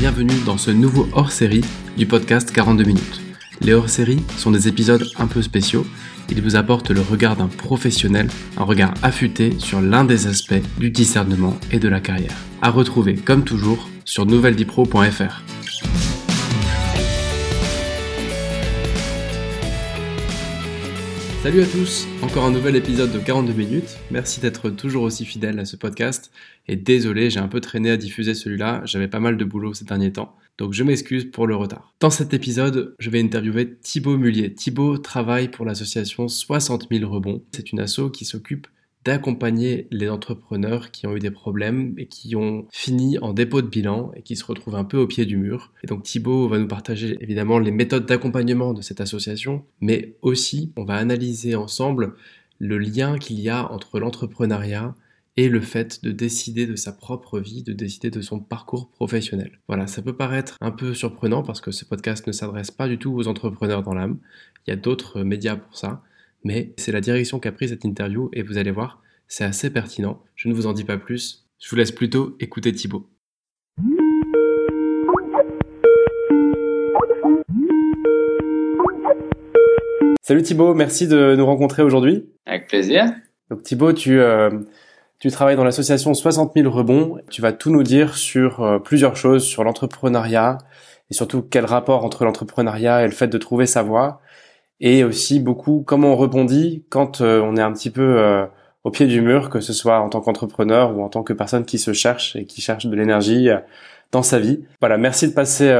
bienvenue dans ce nouveau hors-série du podcast 42 minutes. Les hors-séries sont des épisodes un peu spéciaux. Ils vous apportent le regard d'un professionnel, un regard affûté sur l'un des aspects du discernement et de la carrière. À retrouver comme toujours sur nouvelledipro.fr. Salut à tous, encore un nouvel épisode de 42 minutes. Merci d'être toujours aussi fidèle à ce podcast. Et désolé, j'ai un peu traîné à diffuser celui-là, j'avais pas mal de boulot ces derniers temps. Donc je m'excuse pour le retard. Dans cet épisode, je vais interviewer Thibaut Mullier. Thibaut travaille pour l'association 60 000 rebonds. C'est une asso qui s'occupe d'accompagner les entrepreneurs qui ont eu des problèmes et qui ont fini en dépôt de bilan et qui se retrouvent un peu au pied du mur. Et donc Thibaut va nous partager évidemment les méthodes d'accompagnement de cette association, mais aussi on va analyser ensemble le lien qu'il y a entre l'entrepreneuriat et le fait de décider de sa propre vie, de décider de son parcours professionnel. Voilà, ça peut paraître un peu surprenant parce que ce podcast ne s'adresse pas du tout aux entrepreneurs dans l'âme. Il y a d'autres médias pour ça mais c'est la direction qu'a pris cette interview et vous allez voir, c'est assez pertinent. Je ne vous en dis pas plus, je vous laisse plutôt écouter Thibaut. Salut Thibaut, merci de nous rencontrer aujourd'hui. Avec plaisir. Donc Thibaut, tu, euh, tu travailles dans l'association 60 000 rebonds. Tu vas tout nous dire sur euh, plusieurs choses, sur l'entrepreneuriat et surtout quel rapport entre l'entrepreneuriat et le fait de trouver sa voie et aussi beaucoup comment on rebondit quand euh, on est un petit peu euh, au pied du mur, que ce soit en tant qu'entrepreneur ou en tant que personne qui se cherche et qui cherche de l'énergie euh, dans sa vie. Voilà, merci de passer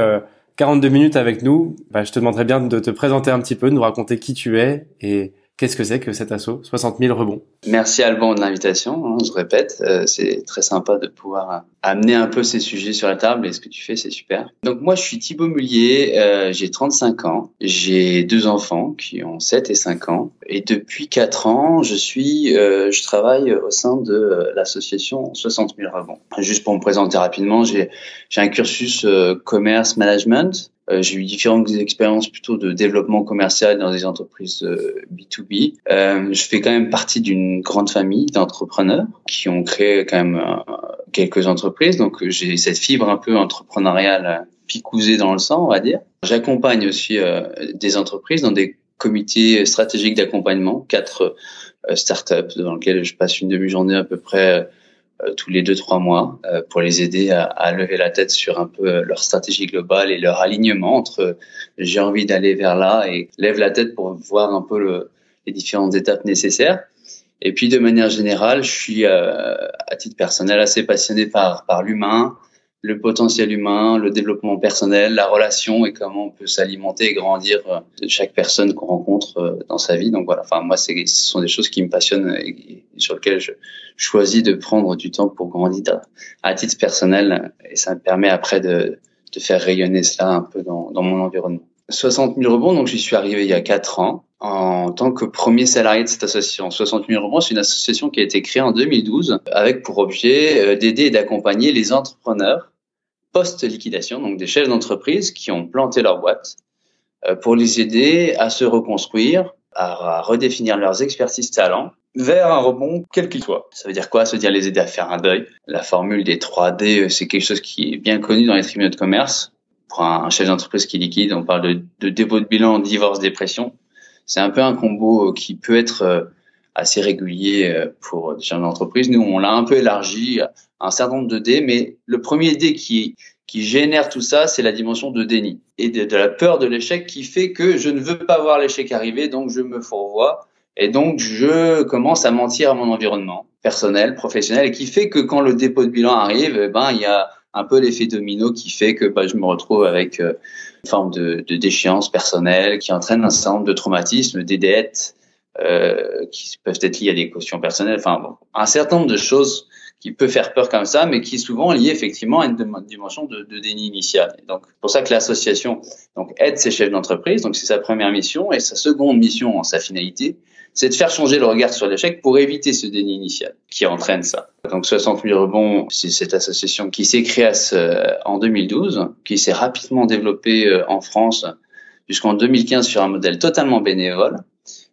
42 minutes avec nous. Bah, je te demanderais bien de te présenter un petit peu, de nous raconter qui tu es et Qu'est-ce que c'est que cet assaut? 60 000 rebonds. Merci Alban de l'invitation. Hein, je répète, euh, c'est très sympa de pouvoir euh, amener un peu ces sujets sur la table et ce que tu fais, c'est super. Donc moi, je suis Thibaut Mullier, euh, j'ai 35 ans, j'ai deux enfants qui ont 7 et 5 ans et depuis 4 ans, je suis, je travaille au sein de l'association 60 000 rebonds. Juste pour me présenter rapidement, j'ai un cursus commerce management j'ai eu différentes expériences plutôt de développement commercial dans des entreprises B2B. Euh, euh, je fais quand même partie d'une grande famille d'entrepreneurs qui ont créé quand même quelques entreprises. Donc j'ai cette fibre un peu entrepreneuriale picousée dans le sang, on va dire. J'accompagne aussi des entreprises dans des comités stratégiques d'accompagnement, quatre startups dans lesquels je passe une demi-journée à peu près euh, tous les deux trois mois euh, pour les aider à, à, lever la tête sur un peu euh, leur stratégie globale et leur alignement entre j'ai envie d'aller vers là et lève la tête pour voir un peu le, les différentes étapes nécessaires. Et puis de manière générale, je suis à titre personnel assez passionné par par l'humain, le potentiel humain, le développement personnel, la relation et comment on peut s'alimenter et grandir de chaque personne qu'on rencontre euh, dans sa vie. Donc voilà, enfin moi, ce sont des choses qui me passionnent et sur lesquelles je choisis de prendre du temps pour grandir à titre personnel et ça me permet après de, de faire rayonner cela un peu dans, dans mon environnement. 60 000 rebonds, donc j'y suis arrivé il y a 4 ans en tant que premier salarié de cette association. 60 000 rebonds, c'est une association qui a été créée en 2012 avec pour objet euh, d'aider et d'accompagner les entrepreneurs post-liquidation, donc des chefs d'entreprise qui ont planté leur boîte, euh, pour les aider à se reconstruire, à, redéfinir leurs expertises talents vers un rebond quel qu'il soit. Ça veut dire quoi? Ça veut dire les aider à faire un deuil. La formule des 3D, euh, c'est quelque chose qui est bien connu dans les tribunaux de commerce. Pour un chef d'entreprise qui liquide, on parle de, de dépôt de bilan, divorce, dépression. C'est un peu un combo euh, qui peut être assez régulier pour des chefs d'entreprise. Nous, on l'a un peu élargi un certain nombre de dés, mais le premier dé qui, qui génère tout ça, c'est la dimension de déni et de, la peur de l'échec qui fait que je ne veux pas voir l'échec arriver, donc je me fourvoie et donc je commence à mentir à mon environnement personnel, professionnel, et qui fait que quand le dépôt de bilan arrive, eh ben il y a un peu l'effet domino qui fait que bah, je me retrouve avec euh, une forme de, de déchéance personnelle qui entraîne un certain nombre de traumatismes, des dettes euh, qui peuvent être liées à des cautions personnelles, enfin bon, un certain nombre de choses qui peut faire peur comme ça, mais qui souvent lié effectivement à une dimension de, déni initial. Donc, pour ça que l'association donc aide ses chefs d'entreprise. Donc, c'est sa première mission et sa seconde mission en sa finalité, c'est de faire changer le regard sur l'échec pour éviter ce déni initial qui entraîne ça. Donc 60 000 rebonds, c'est cette association qui s'est créée en 2012, qui s'est rapidement développée euh, en France jusqu'en 2015 sur un modèle totalement bénévole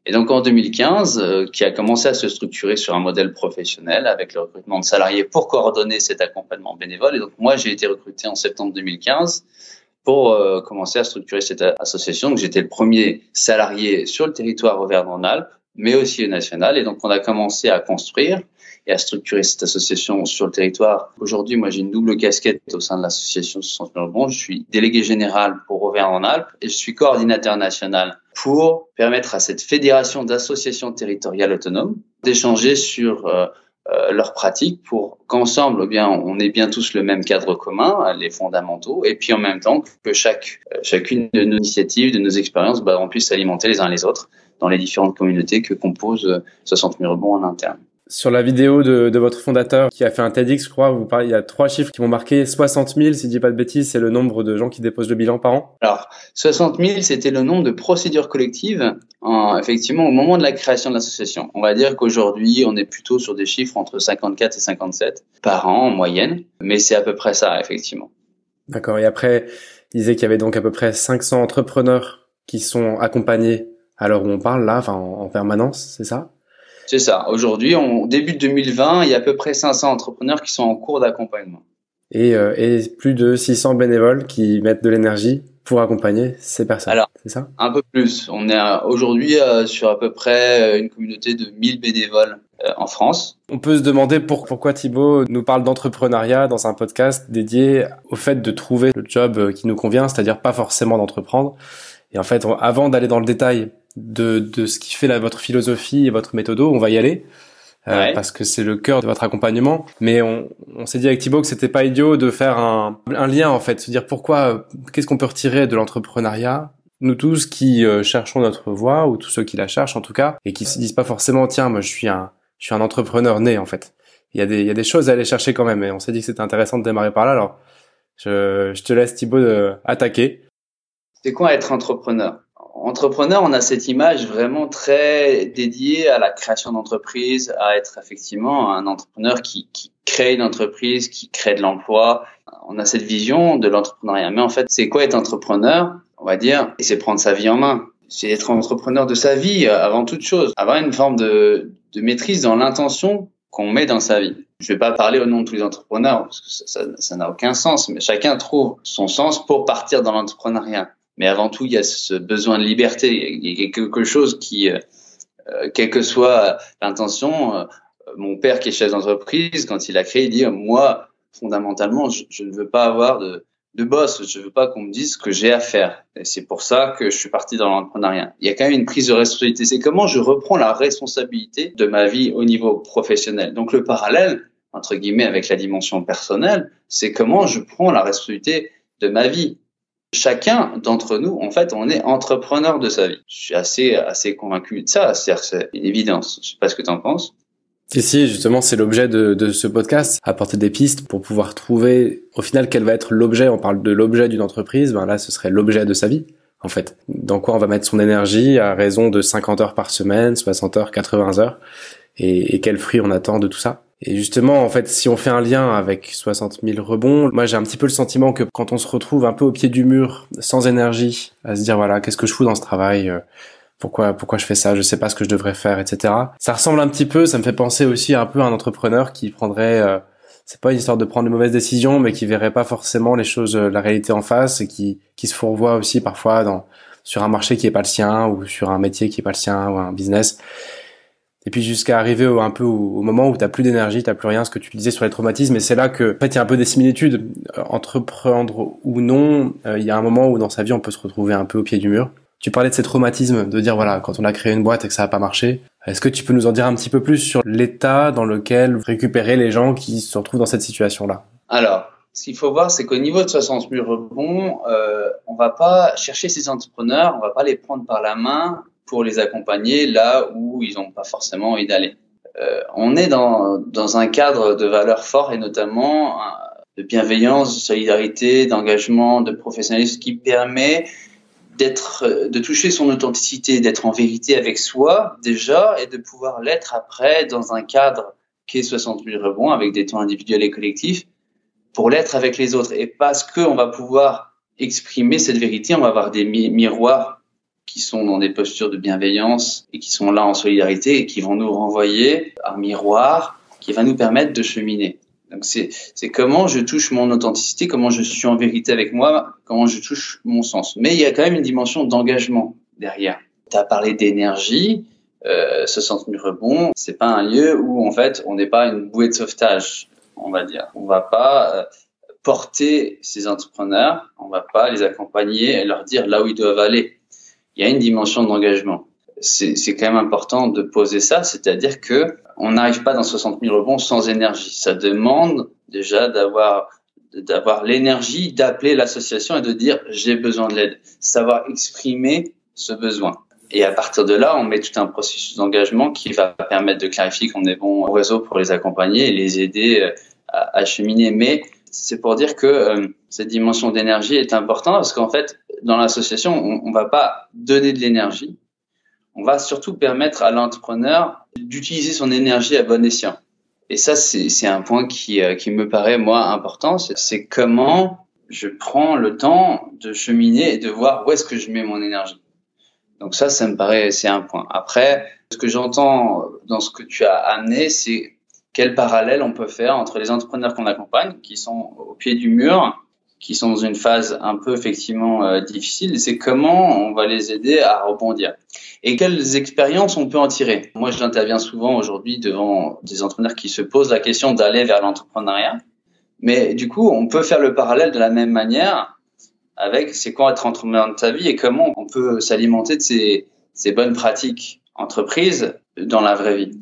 Et donc en 2015, euh, qui a commencé à se structurer sur un modèle professionnel avec le recrutement de salariés pour coordonner cet accompagnement bénévole. Et donc moi, j'ai été recruté en septembre 2015 pour euh, commencer à structurer cette association. Donc j'étais le premier salarié sur le territoire Auvergne-Rhône-Alpes, mais aussi national. Et donc on a commencé à construire et à structurer cette association sur le territoire. Aujourd'hui, moi, j'ai une double casquette au sein de l'association 60 000 Je suis délégué général pour Auvergne-en-Alpes et je suis coordinateur national pour permettre à cette fédération d'associations territoriales autonomes d'échanger sur euh, euh, leurs pratiques pour qu'ensemble, eh bien, on ait bien tous le même cadre commun, les fondamentaux, et puis en même temps que chaque, euh, chacune de nos initiatives, de nos expériences, bah, on puisse s'alimenter les uns les autres dans les différentes communautés que compose 60 000 rebonds en interne. Sur la vidéo de, de, votre fondateur qui a fait un TEDx, je crois, vous parlez, il y a trois chiffres qui m'ont marqué. 60 000, si je dis pas de bêtises, c'est le nombre de gens qui déposent le bilan par an. Alors, 60 000, c'était le nombre de procédures collectives, en, effectivement, au moment de la création de l'association. On va dire qu'aujourd'hui, on est plutôt sur des chiffres entre 54 et 57 par an en moyenne, mais c'est à peu près ça, effectivement. D'accord. Et après, il disait qu'il y avait donc à peu près 500 entrepreneurs qui sont accompagnés à l'heure où on parle là, enfin en permanence, c'est ça? C'est ça. Aujourd'hui, on début 2020, il y a à peu près 500 entrepreneurs qui sont en cours d'accompagnement. Et, euh, et, plus de 600 bénévoles qui mettent de l'énergie pour accompagner ces personnes. Alors, c'est ça? Un peu plus. On est aujourd'hui euh, sur à peu près euh, une communauté de 1000 bénévoles en France. On peut se demander pour, pourquoi Thibaut nous parle d'entrepreneuriat dans un podcast dédié au fait de trouver le job qui nous convient, c'est-à-dire pas forcément d'entreprendre. Et en fait, avant d'aller dans le détail de, de ce qui fait la, votre philosophie et votre méthode, on va y aller. Euh, parce que c'est le cœur de votre accompagnement. Mais on, on s'est dit avec Thibaut que c'était pas idiot de faire un, un lien en fait, se dire pourquoi, qu'est-ce qu'on peut retirer de l'entrepreneuriat nous tous qui euh, cherchons notre voie ou tous ceux qui la cherchent en tout cas et qui se disent pas forcément tiens moi je suis un je suis un entrepreneur né en fait. Il y a des il y a des choses à aller chercher quand même et on s'est dit que c'était intéressant de démarrer par là alors je, je te laisse Thibaut de, attaquer. C'est quoi être entrepreneur? Entrepreneur, on a cette image vraiment très dédiée à la création d'entreprise, à être effectivement un entrepreneur qui, qui, crée une entreprise, qui crée de l'emploi. On a cette vision de l'entrepreneuriat. Mais en fait, c'est quoi être entrepreneur? On va dire, c'est prendre sa vie en main. C'est être entrepreneur de sa vie avant toute chose. Avoir une forme de, de maîtrise dans l'intention qu'on met dans sa vie. Je vais pas parler au nom de tous les entrepreneurs parce que ça n'a aucun sens, mais chacun trouve son sens pour partir dans l'entrepreneuriat. Mais avant tout, il y a ce besoin de liberté. Il y a quelque chose qui, euh, euh, quelle que soit l'intention, euh, mon père qui est chef d'entreprise, quand il a créé, il dit moi, fondamentalement, je, ne veux pas avoir de, de boss, je veux pas qu'on me dise ce que j'ai à faire. Et c'est pour ça que je suis parti dans l'entrepreneuriat. Il y a quand même une prise de responsabilité. C'est comment je reprends la responsabilité de ma vie au niveau professionnel. Donc le parallèle entre guillemets avec la dimension personnelle, c'est comment je prends la responsabilité de ma vie chacun d'entre nous, en fait, on est entrepreneur de sa vie. Je suis assez, assez convaincu de ça. C'est une évidence. Je sais pas ce que tu en penses. Si, si, justement, c'est l'objet de, de, ce podcast, apporter des pistes pour pouvoir trouver, au final, quel va être l'objet. On parle de l'objet d'une entreprise, ben là, ce serait l'objet de sa vie, en fait. Dans quoi on va mettre son énergie à raison de 50 heures par semaine, 60 heures, 80 heures, et, et quel fruit on attend de tout ça? Et justement, en fait, si on fait un lien avec 60 000 rebonds, moi j'ai un petit peu le sentiment que quand on se retrouve un peu au pied du mur, sans énergie, à se dire voilà, qu'est-ce que je fous dans ce travail euh, pourquoi pourquoi je fais ça, je sais pas ce que je devrais faire, etc. Ça ressemble un petit peu, ça me fait penser aussi un peu à un entrepreneur qui prendrait, euh, c'est pas une histoire de prendre de mauvaises décisions, mais qui verrait pas forcément les choses, euh, la réalité en face et qui qui se fourvoie aussi parfois dans sur un marché qui est pas le sien ou sur un métier qui est pas le sien ou un business et puis jusqu'à arriver au, un peu au, moment où t'as plus d'énergie, t'as plus rien, ce que tu disais sur les traumatismes, et c'est là que, en fait, il y a un peu des similitudes. Euh, entreprendre ou non, euh, il y a un moment où dans sa vie, on peut se retrouver un peu au pied du mur. Tu parlais de ces traumatismes, de dire voilà, quand on a créé une boîte et que ça n'a pas marché, est-ce que tu peux nous en dire un petit peu plus sur l'état dans lequel vous récupérez les gens qui se retrouvent dans cette situation-là? Alors, ce qu'il faut voir, c'est qu'au niveau de 60 000 rebonds, euh, on va pas chercher ces entrepreneurs, on va pas les prendre par la main pour les accompagner là où ils n'ont pas forcément envie d'aller. Euh, on est dans, dans un cadre de valeurs forts et notamment euh, de bienveillance, de solidarité, d'engagement, de professionnalisme qui permet d'être, euh, de toucher son authenticité, d'être en vérité avec soi déjà et de pouvoir l'être après dans un cadre qui est 60 000 rebonds avec des temps individuels et collectifs pour l'être avec les autres. Et parce qu'on va pouvoir exprimer cette vérité, on va avoir des miroirs qui sont dans des postures de bienveillance et qui sont là en solidarité et qui vont nous renvoyer un miroir qui va nous permettre de cheminer. Donc c'est comment je touche mon authenticité, comment je suis en vérité avec moi, comment je touche mon sens. Mais il y a quand même une dimension d'engagement derrière. Tu as parlé d'énergie, euh, ce centre rebond, c'est pas un lieu où en fait on n'est pas une bouée de sauvetage, on va dire. On va pas euh, porter ces entrepreneurs, on va pas les accompagner et leur dire là où ils doivent aller. Il y a une dimension d'engagement. C'est quand même important de poser ça, c'est-à-dire que on n'arrive pas dans 60 000 rebonds sans énergie. Ça demande déjà d'avoir d'avoir l'énergie d'appeler l'association et de dire j'ai besoin de l'aide, savoir exprimer ce besoin. Et à partir de là, on met tout un processus d'engagement qui va permettre de clarifier qu'on est bon au réseau pour les accompagner et les aider euh, à, cheminer. Mais c'est pour dire que euh, cette dimension d'énergie est importante parce qu'en fait, dans l'association, on, on va pas donner de l'énergie. On va surtout permettre à l'entrepreneur d'utiliser son énergie à bon escient. Et ça, c'est un point qui, euh, qui me paraît, moi, important. C'est comment je prends le temps de cheminer et de voir où est-ce que je mets mon énergie. Donc ça, ça me paraît, c'est un point. Après, ce que j'entends dans ce que tu as amené, c'est quel parallèle on peut faire entre les entrepreneurs qu'on accompagne, qui sont au pied du mur, qui sont dans une phase un peu effectivement euh, difficile, c'est comment on va les aider à rebondir. Et quelles expériences on peut en tirer? Moi, j'interviens souvent aujourd'hui devant des entrepreneurs qui se posent la question d'aller vers l'entrepreneuriat. Mais du coup, on peut faire le parallèle de la même manière avec c'est quoi être entrepreneur de ta vie et comment on peut s'alimenter de ces, ces bonnes pratiques entreprises dans la vraie vie.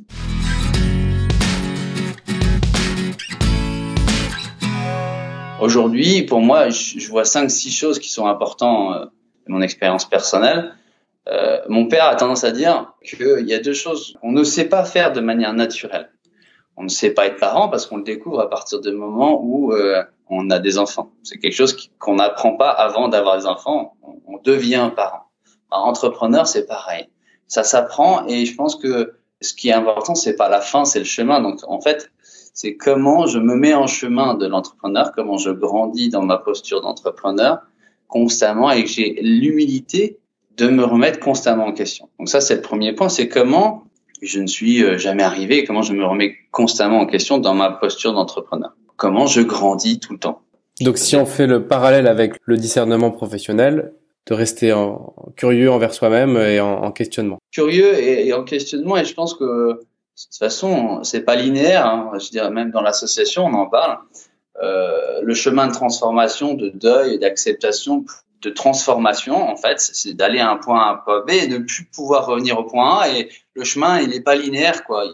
Aujourd'hui, pour moi, je vois cinq, six choses qui sont importantes euh, de mon expérience personnelle. Euh, mon père a tendance à dire qu'il y a deux choses qu'on ne sait pas faire de manière naturelle. On ne sait pas être parent parce qu'on le découvre à partir du moment où euh, on a des enfants. C'est quelque chose qu'on n'apprend pas avant d'avoir des enfants. On, devient parent. Un entrepreneur, c'est pareil. Ça s'apprend et je pense que ce qui est important, c'est pas la fin, c'est le chemin. Donc, en fait, c'est comment je me mets en chemin de l'entrepreneur, comment je grandis dans ma posture d'entrepreneur constamment et que j'ai l'humilité de me remettre constamment en question. Donc ça, c'est le premier point, c'est comment je ne suis euh, jamais arrivé, comment je me remets constamment en question dans ma posture d'entrepreneur comment je grandis tout le temps. Donc si on fait le parallèle avec le discernement professionnel, de rester en, curieux envers soi-même et en, questionnement. Curieux et, en questionnement, et je pense que toute façon, c'est pas linéaire. Hein. Je dirais même dans l'association, on en parle. Euh, le chemin de transformation, de deuil, d'acceptation, de transformation, en fait, c'est d'aller à un point A un point B et de plus pouvoir revenir au point A. Et le chemin, il n'est pas linéaire, quoi.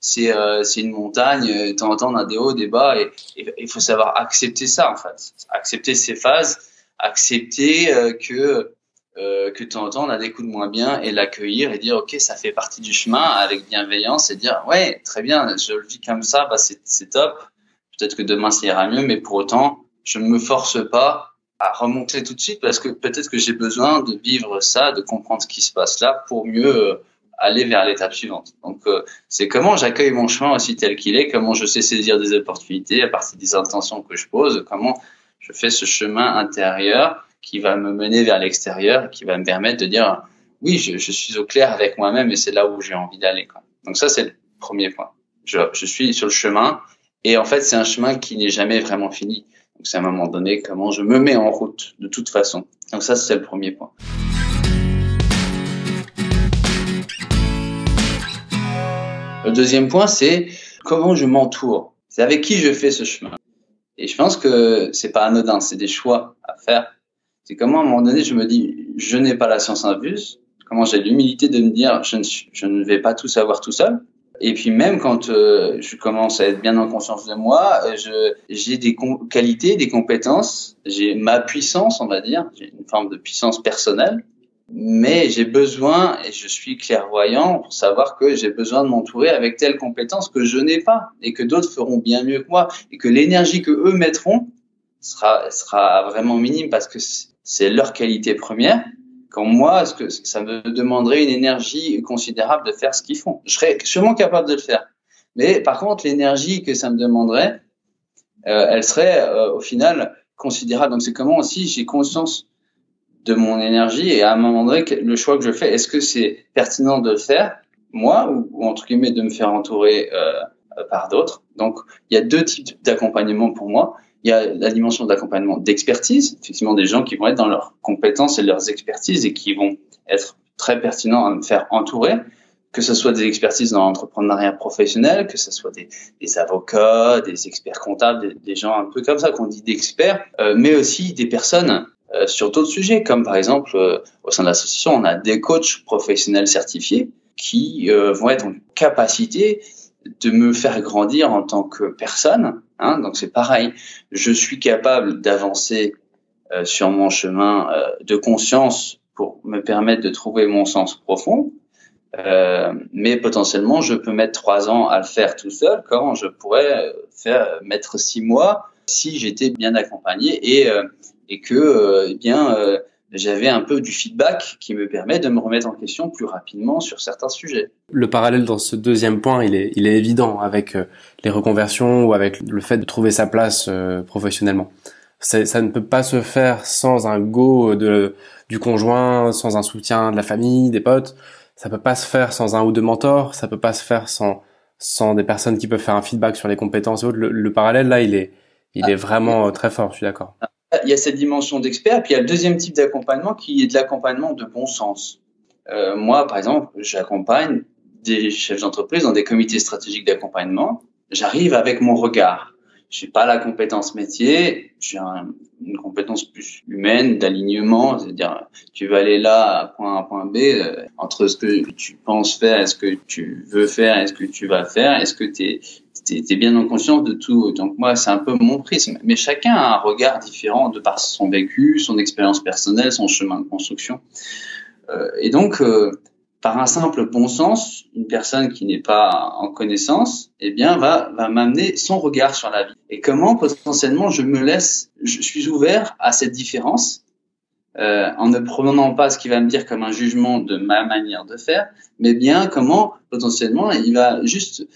C'est euh, une montagne. Euh, de temps en temps, on a des hauts, des bas, et il faut savoir accepter ça en fait, accepter ces phases, accepter euh, que euh, que de temps en temps on a des coups de moins bien et l'accueillir et dire ok ça fait partie du chemin avec bienveillance et dire ouais très bien je le vis comme ça bah c'est top peut-être que demain ça ira mieux mais pour autant je ne me force pas à remonter tout de suite parce que peut-être que j'ai besoin de vivre ça de comprendre ce qui se passe là pour mieux aller vers l'étape suivante. Donc, euh, c'est comment j'accueille mon chemin aussi tel qu'il est, comment je sais saisir des opportunités à partir des intentions que je pose, comment je fais ce chemin intérieur qui va me mener vers l'extérieur, qui va me permettre de dire oui, je, suis au clair avec moi-même et c'est là où j'ai envie d'aller. Donc ça, c'est le premier point. Je, je suis sur le chemin et en fait, c'est un chemin qui n'est jamais vraiment fini. Donc c'est à un moment donné comment je me mets en route de toute façon. Donc ça, c'est le premier point. Le deuxième point, c'est comment je m'entoure. C'est avec qui je fais ce chemin. Et je pense que c'est pas anodin, c'est des choix à faire. C'est comment à un moment donné, je me dis, je n'ai pas la science infuse. Comment j'ai l'humilité de me dire, je ne, je ne vais pas tout savoir tout seul. Et puis même quand euh, je commence à être bien en conscience de moi, je j'ai des qualités, des compétences, j'ai ma puissance, on va dire, j'ai une forme de puissance personnelle mais j'ai besoin, et je suis clairvoyant pour savoir que j'ai besoin de m'entourer avec telles compétences que je n'ai pas et que d'autres feront bien mieux que moi et que l'énergie que eux mettront sera, sera vraiment minime parce que c'est leur qualité première. Quand moi, ce que ça me demanderait une énergie considérable de faire ce qu'ils font. Je serais sûrement capable de le faire. Mais par contre, l'énergie que ça me demanderait, euh, elle serait euh, au final considérable. Donc c'est comment aussi j'ai conscience de mon énergie et à un moment donné, le choix que je fais, est-ce que c'est pertinent de le faire moi ou, entre guillemets de me faire entourer euh, par d'autres? Donc, il y a deux types d'accompagnement pour moi. Il y a la dimension d'accompagnement d'expertise, effectivement des gens qui vont être dans leurs compétences et leurs expertises et qui vont être très pertinents à me faire entourer que ce soit des expertises dans l'entrepreneuriat professionnel, que ce soit des, avocats, des experts comptables, des, gens un peu comme ça qu'on dit d'experts, euh, mais aussi des personnes euh, sur d'autres sujets, comme par exemple euh, au sein de l'association, on a des coachs professionnels certifiés qui vont être en capacité de me faire grandir en tant que personne. Hein, donc c'est pareil, je suis capable d'avancer sur mon chemin de conscience pour me permettre de trouver mon sens profond. Euh, mais potentiellement, je peux mettre trois ans à le faire tout seul, quand je pourrais faire mettre six mois si j'étais bien accompagné et euh, et que euh, eh bien j'avais un peu du feedback qui me permet de me remettre en question plus rapidement sur certains sujets. Le parallèle dans ce deuxième point, il est, il est évident avec les reconversions ou avec le fait de trouver sa place professionnellement. Ça ne peut pas se faire sans un go de, du conjoint, sans un soutien de la famille, des potes ça peut pas se faire sans un ou deux mentors, ça peut pas se faire sans sans des personnes qui peuvent faire un feedback sur les compétences et autres. Le, parallèle là, il est il est vraiment euh, très fort. Je suis d'accord. Il y a cette dimension d'expert, puis il y a le deuxième type d'accompagnement qui est de l'accompagnement de bon sens. Euh, moi, par exemple, j'accompagne des chefs d'entreprise dans des comités stratégiques d'accompagnement. J'arrive avec mon regard. Je n'ai pas la compétence métier, j'ai une compétence plus humaine, d'alignement, c'est-à-dire tu vas aller là point A, point B, euh, entre ce que tu penses faire et ce que tu veux faire et ce que tu vas faire, est-ce que tu es, es, bien en conscience de tout? Donc moi, c'est un peu mon prisme. Mais chacun a un regard différent de par son vécu, son expérience personnelle, son chemin de construction. Euh, et donc, euh, par un simple bon sens, une personne qui n'est pas en connaissance, eh bien, va, va m'amener son regard sur la vie. Et comment potentiellement je me laisse, je suis ouvert à cette différence, euh, en ne prenant pas ce qu'il va me dire comme un jugement de ma manière de faire, mais bien comment potentiellement il va juste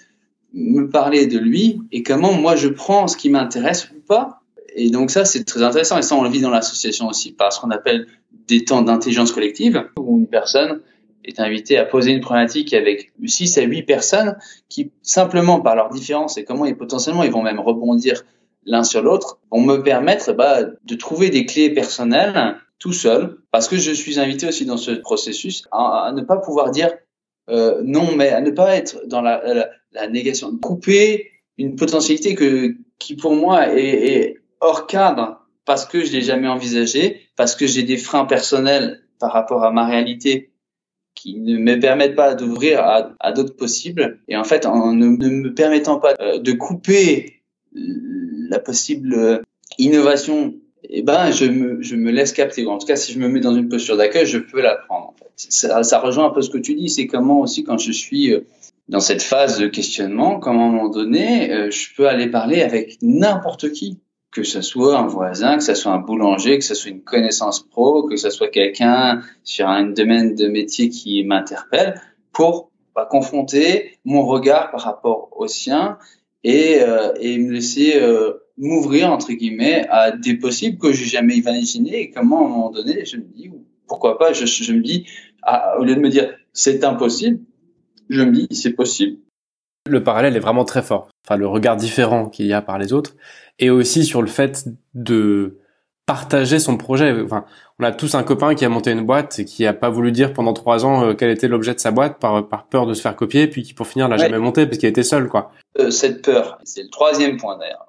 me parler de lui et comment moi je prends ce qui m'intéresse ou pas. Et donc ça, c'est très intéressant. Et ça, on le vit dans l'association aussi, par ce qu'on appelle des temps d'intelligence collective, où une personne est invité à poser une problématique avec 6 à 8 personnes qui, simplement par leur différence et comment ils potentiellement ils vont même rebondir l'un sur l'autre, vont me permettre bah, de trouver des clés personnelles tout seul, parce que je suis invité aussi dans ce processus à, ne pas pouvoir dire euh, non, mais à ne pas être dans la, la, négation, couper une potentialité que qui pour moi est, est hors cadre parce que je l'ai jamais envisagé, parce que j'ai des freins personnels par rapport à ma réalité qui ne me permettent pas d'ouvrir à, à d'autres possibles. Et en fait, en ne, me permettant pas euh, de couper la possible innovation, eh ben, je me, je me laisse capter. En tout cas, si je me mets dans une posture d'accueil, je peux la prendre. Ça, ça rejoint un peu ce que tu dis. C'est comment aussi quand je suis euh, dans cette phase de questionnement, comment à un moment donné, euh, je peux aller parler avec n'importe qui que ce soit un voisin, que ce soit un boulanger, que ce soit une connaissance pro, que ce soit quelqu'un sur un domaine de métier qui m'interpelle, pour bah, confronter mon regard par rapport au sien et, euh, me laisser euh, m'ouvrir entre guillemets à des possibles que j'ai jamais imaginé et comment à un moment donné je me dis pourquoi pas je, je me dis ah, au lieu de me dire c'est impossible je me dis c'est possible. Le parallèle est vraiment très fort enfin le regard différent qu'il y a par les autres et aussi sur le fait de partager son projet. Enfin, on a tous un copain qui a monté une boîte et qui a pas voulu dire pendant trois ans euh, quel était l'objet de sa boîte par, par peur de se faire copier, puis qui pour finir l'a jamais monté parce qu'il était seul, quoi. Euh, cette peur, c'est le troisième point d'ailleurs.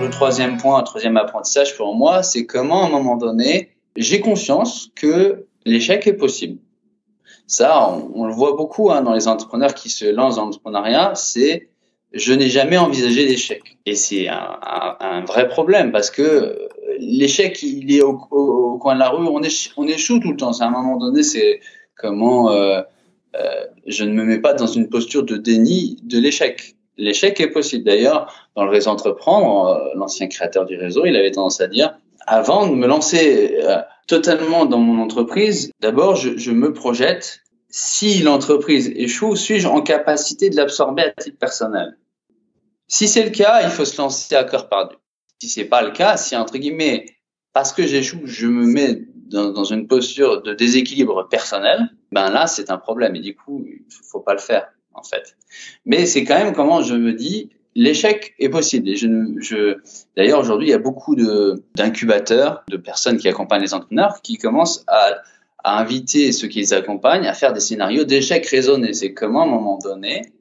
Le troisième point, un troisième apprentissage pour moi, c'est comment à un moment donné, j'ai conscience que l'échec est possible. Ça, on, le voit beaucoup hein, dans les entrepreneurs qui se lancent dans l'entrepreneuriat, c'est je n'ai jamais envisagé d'échec. Et c'est un, vrai problème parce que l'échec, il est au, coin de la rue, on, éch on échoue tout le temps. À un moment donné, c'est comment euh, euh, je ne me mets pas dans une posture de déni de l'échec. L'échec est possible. D'ailleurs, dans le réseau Entreprendre, euh, l'ancien créateur du réseau, il avait tendance à dire, avant de me lancer euh, totalement dans mon entreprise, d'abord, je, je, me projette. Si l'entreprise échoue, suis-je en capacité de l'absorber à titre personnel? Si c'est le cas, il faut se lancer à cœur perdu. Si c'est pas le cas, si entre guillemets, parce que j'échoue, je me mets dans, dans, une posture de déséquilibre personnel, ben là, c'est un problème. Et du coup, il faut pas le faire, en fait. Mais c'est quand même comment je me dis, l'échec est possible. Et je, d'ailleurs, aujourd'hui, il y a beaucoup d'incubateurs, de personnes qui accompagnent les entrepreneurs qui commencent à, inviter ceux qui les accompagnent à faire des scénarios d'échecs raisonnés. C'est comment, à un moment donné,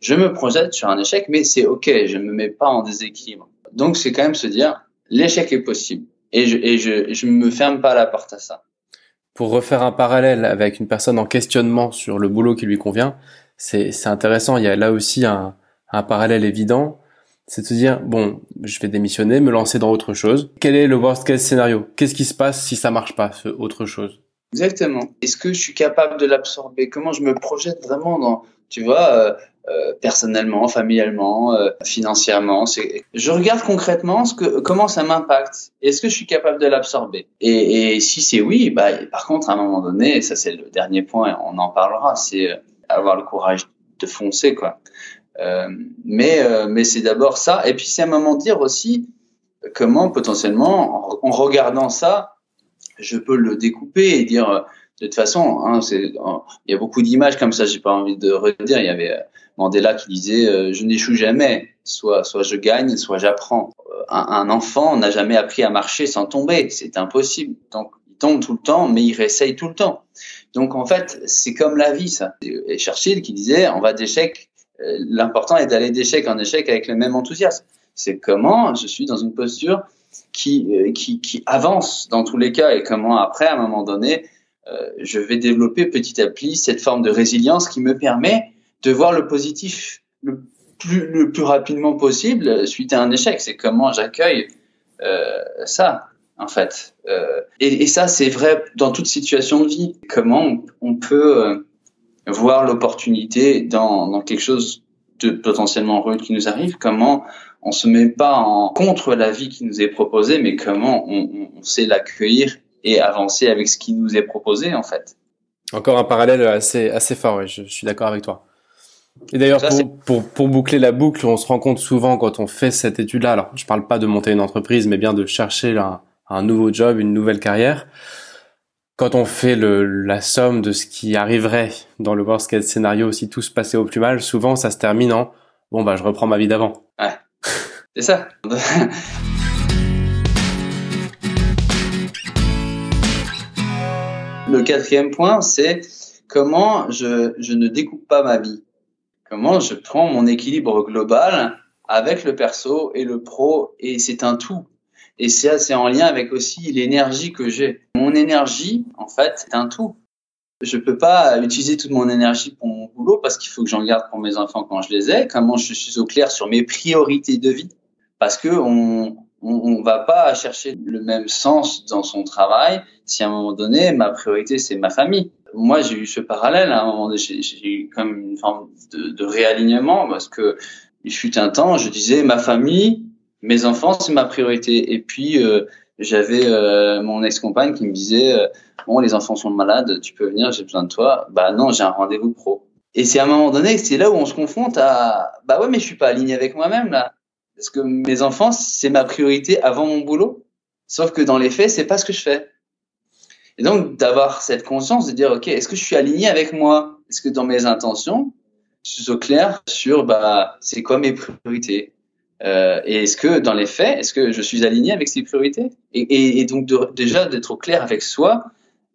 je me projette sur un échec, mais c'est OK, je ne me mets pas en déséquilibre. Donc, c'est quand même se dire, l'échec est possible. Et je, je me ferme pas la porte à ça. Pour refaire un parallèle avec une personne en questionnement sur le boulot qui lui convient, c'est intéressant. Il y a là aussi un, un parallèle évident. C'est de se dire, bon, je vais démissionner, me lancer dans autre chose. Quel est le worst case scénario? Qu'est-ce qui se passe si ça marche pas, ce autre chose? Exactement. Est-ce que je suis capable de l'absorber? Comment je me projette vraiment dans, tu vois, euh, euh, personnellement, familialement, euh, financièrement? Je regarde concrètement ce que, comment ça m'impacte. Est-ce que je suis capable de l'absorber? Et, et, si c'est oui, bah, par contre, à un moment donné, ça c'est le dernier point, on en parlera, c'est avoir le courage de foncer, quoi. Euh, mais mais c'est d'abord ça. Et puis c'est un moment dire aussi comment potentiellement, en, regardant ça, je peux le découper et dire de toute façon, hein, il y a beaucoup d'images comme ça, j'ai pas envie de redire. Il y avait euh, Mandela qui disait euh, Je n'échoue jamais, soit, soit je gagne, soit j'apprends. Euh, un, un, enfant n'a jamais appris à marcher sans tomber, c'est impossible. Donc, il tombe tout le temps, mais il réessaye tout le temps. Donc, en fait, c'est comme la vie, ça. Et Churchill qui disait On va d'échec, l'important est d'aller d'échec en échec avec le même enthousiasme. C'est comment je suis dans une posture qui, qui avance dans tous les cas et comment après, à un moment donné, euh, je vais développer petit à petit cette forme de résilience qui me permet de voir le positif le plus, rapidement possible suite à un échec. C'est comment j'accueille euh, ça, en fait. Euh, et, ça, c'est vrai dans toute situation de vie. Comment on, peut euh, voir l'opportunité dans, dans quelque chose de potentiellement heureux qui nous arrive. Comment on se met pas en contre la vie qui nous est proposée, mais comment on, on sait l'accueillir et avancer avec ce qui nous est proposé en fait. Encore un parallèle assez assez fort, oui, je, je suis d'accord avec toi. Et d'ailleurs, pour, pour, pour, boucler la boucle, on se rend compte souvent quand on fait cette étude-là, alors je parle pas de monter une entreprise, mais bien de chercher un, un nouveau job, une nouvelle carrière. Quand on fait le, la somme de ce qui arriverait dans le worst case scénario si tout se passait au plus mal, souvent ça se termine en bon bah je reprends ma vie d'avant. Ouais, c'est ça. Le quatrième point, c'est comment je, je ne découpe pas ma vie. Comment je prends mon équilibre global avec le perso et le pro et c'est un tout. Et c'est c'est en lien avec aussi l'énergie que j'ai. Mon énergie, en fait, c'est un tout. Je peux pas utiliser toute mon énergie pour mon boulot parce qu'il faut que j'en garde pour mes enfants quand je les ai. Comment je suis au clair sur mes priorités de vie? Parce que on, on, va pas chercher le même sens dans son travail si à un moment donné ma priorité c'est ma famille. Moi j'ai eu ce parallèle à un moment donné, j'ai eu comme une forme de, de, réalignement parce que il fut un temps je disais ma famille, mes enfants c'est ma priorité et puis euh, j'avais euh, mon ex-compagne qui me disait euh, bon les enfants sont malades, tu peux venir, j'ai besoin de toi. Bah non, j'ai un rendez-vous pro. Et c'est à un moment donné, c'est là où on se confronte à bah ouais mais je suis pas aligné avec moi-même là. Parce que mes enfants, c'est ma priorité avant mon boulot. Sauf que dans les faits, c'est pas ce que je fais. Et donc, d'avoir cette conscience de dire, OK, est-ce que je suis aligné avec moi? Est-ce que dans mes intentions, je suis au clair sur, bah, c'est quoi mes priorités? Euh, et est-ce que dans les faits, est-ce que je suis aligné avec ces priorités? Et, et, et, donc de, déjà d'être au clair avec soi,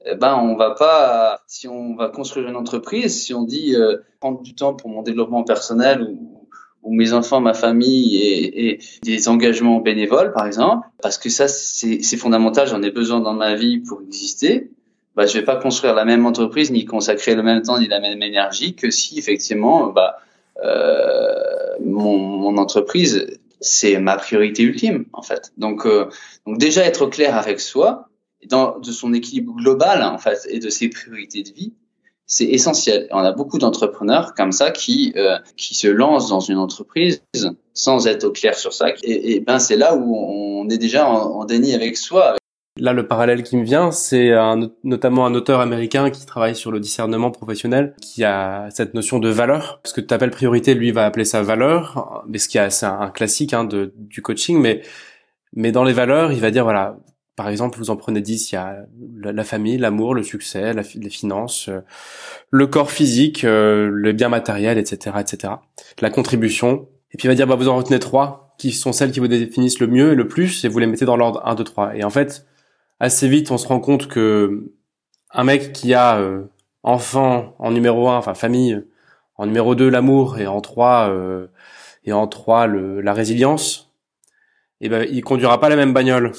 eh ben on va pas, si on va construire une entreprise, si on dit euh, prendre du temps pour mon développement personnel ou, ou mes enfants, ma famille et, et, des engagements bénévoles, par exemple, parce que ça, c'est fondamental, j'en ai besoin dans ma vie pour exister, bah, je vais pas construire la même entreprise, ni consacrer le même temps, ni la même énergie que si, effectivement, bah, euh, mon, mon entreprise, c'est ma priorité ultime, en fait. Donc, euh, donc déjà être clair avec soi, dans, de son équilibre global, en fait, et de ses priorités de vie, c'est essentiel. On a beaucoup d'entrepreneurs comme ça qui euh, qui se lancent dans une entreprise sans être au clair sur ça. Et, ben c'est là où on est déjà en, déni avec soi. Là, le parallèle qui me vient, c'est notamment un auteur américain qui travaille sur le discernement professionnel, qui a cette notion de valeur. Ce que tu appelles priorité, lui va appeler ça valeur, mais ce qui est assez un, classique hein, de, du coaching. Mais Mais dans les valeurs, il va dire voilà, par exemple, vous en prenez 10, il y a la, famille, l'amour, le succès, les finances, euh, le corps physique, euh, le bien matériel, etc., etc. La contribution. Et puis il va dire bah vous en retenez trois qui sont celles qui vous définissent le mieux et le plus et vous les mettez dans l'ordre 1 2 3. Et en fait, assez vite, on se rend compte que un mec qui a euh, enfant en numéro 1, enfin famille en numéro 2 l'amour et en 3 et en 3 le, la résilience, et eh ben il conduira pas la même bagnole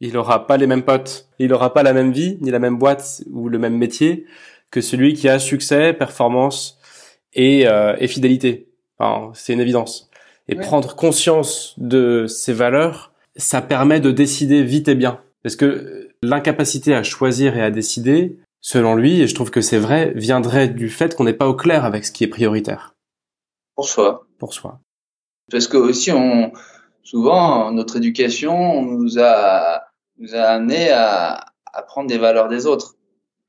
il aura pas les mêmes potes, il aura pas la même vie, ni la même boîte ou le même métier que celui qui a succès, performance et, euh, et fidélité. Enfin, c'est une évidence. Et prendre conscience de ces valeurs, ça permet de décider vite et bien. Parce que l'incapacité à choisir et à décider, selon lui, et je trouve que c'est vrai, viendrait du fait qu'on n'est pas au clair avec ce qui est prioritaire. Pour soi. Pour soi. Parce que aussi, on, souvent, notre éducation nous a, nous a amené à, à prendre des valeurs des autres,